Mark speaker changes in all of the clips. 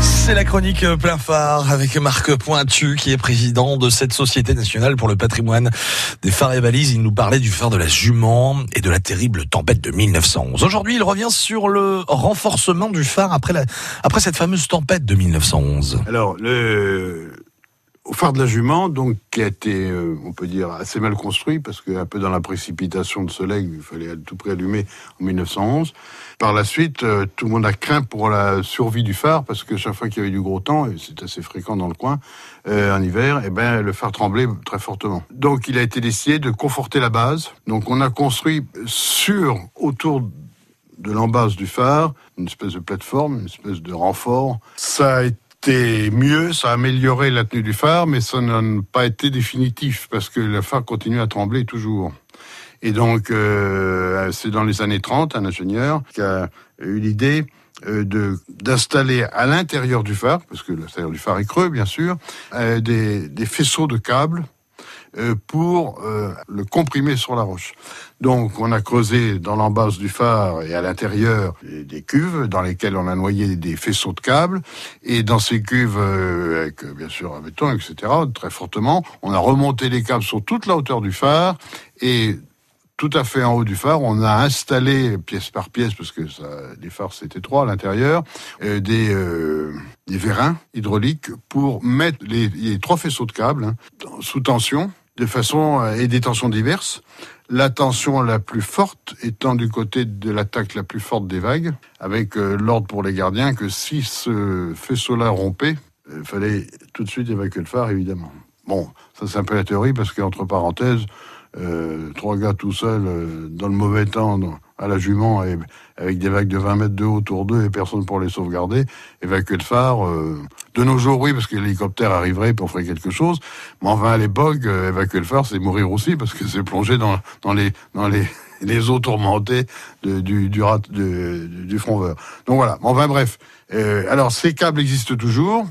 Speaker 1: C'est la chronique plein phare avec Marc Pointu qui est président de cette Société nationale pour le patrimoine des phares et balises. Il nous parlait du phare de la Jument et de la terrible tempête de 1911. Aujourd'hui, il revient sur le renforcement du phare après, la, après cette fameuse tempête de 1911.
Speaker 2: Alors, le, au phare de la Jument, donc, qui a été, euh, on peut dire, assez mal construit, parce qu'un peu dans la précipitation de soleil, il fallait tout prix allumer en 1911. Par la suite, euh, tout le monde a craint pour la survie du phare, parce que chaque fois qu'il y avait du gros temps, et c'est assez fréquent dans le coin, euh, en hiver, eh ben, le phare tremblait très fortement. Donc, il a été décidé de conforter la base. Donc, on a construit sur, autour de l'embase du phare, une espèce de plateforme, une espèce de renfort. Ça a été mieux, ça a amélioré la tenue du phare, mais ça n'a pas été définitif, parce que le phare continue à trembler toujours. Et donc, euh, c'est dans les années 30, un ingénieur qui a eu l'idée euh, de d'installer à l'intérieur du phare, parce que l'intérieur du phare est creux, bien sûr, euh, des, des faisceaux de câbles pour euh, le comprimer sur la roche. Donc, on a creusé dans l'embase du phare et à l'intérieur des cuves dans lesquelles on a noyé des faisceaux de câbles. Et dans ces cuves, euh, avec bien sûr un béton, etc., très fortement, on a remonté les câbles sur toute la hauteur du phare et tout à fait en haut du phare, on a installé pièce par pièce, parce que les phares c'est étroit à l'intérieur, euh, des, euh, vérins hydrauliques pour mettre les, les trois faisceaux de câbles hein, sous tension, de façon et des tensions diverses. La tension la plus forte étant du côté de l'attaque la plus forte des vagues, avec euh, l'ordre pour les gardiens que si ce faisceau-là rompait, il fallait tout de suite évacuer le phare, évidemment. Bon, ça c'est un peu la théorie, parce qu'entre parenthèses, euh, trois gars tout seuls euh, dans le mauvais temps à la jument avec des vagues de 20 mètres de haut autour d'eux et personne pour les sauvegarder, évacuer le phare. Euh, de nos jours, oui, parce que l'hélicoptère arriverait pour faire quelque chose. Mais enfin, à l'époque, euh, évacuer le phare, c'est mourir aussi parce que c'est plonger dans, les eaux tourmentées du front vert. Donc voilà. Enfin bref. Euh, alors ces câbles existent toujours.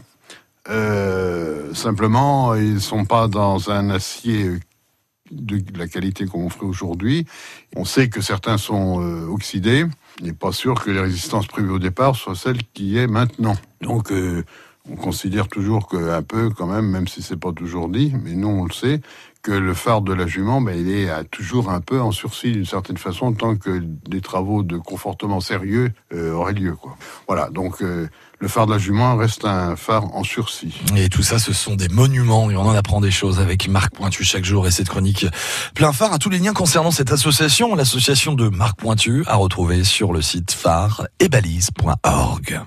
Speaker 2: Simplement, ils sont pas dans un acier de la qualité qu'on offre aujourd'hui. On sait que certains sont euh, oxydés. Il n'est pas sûr que les résistances prévues au départ soient celles qui est maintenant. Donc, euh, on considère toujours qu'un peu, quand même, même si c'est pas toujours dit, mais nous on le sait, que le phare de la jument, ben, il est toujours un peu en sursis d'une certaine façon, tant que des travaux de confortement sérieux euh, auraient lieu. Voilà, donc euh, le phare de la jument reste un phare en sursis.
Speaker 1: Et tout ça, ce sont des monuments et on en apprend des choses avec Marc Pointu chaque jour et cette chronique plein phare à tous les liens concernant cette association, l'association de Marc Pointu, à retrouver sur le site phare et balise.org.